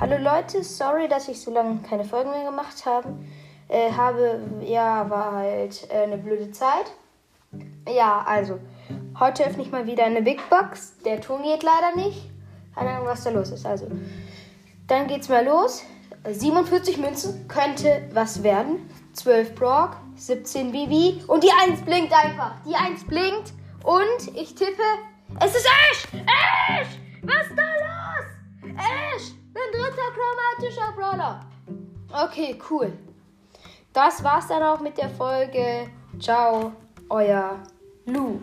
Hallo Leute, sorry, dass ich so lange keine Folgen mehr gemacht habe. Äh, habe, ja, war halt äh, eine blöde Zeit. Ja, also, heute öffne ich mal wieder eine Big Box. Der Ton geht leider nicht. Keine Ahnung, was da los ist. Also, dann geht's mal los. 47 Münzen könnte was werden. 12 Brock, 17 Bibi und die 1 blinkt einfach. Die 1 blinkt und ich tippe, es ist 1! Chromatischer Brawler. Okay, cool. Das war's dann auch mit der Folge. Ciao, euer Lou.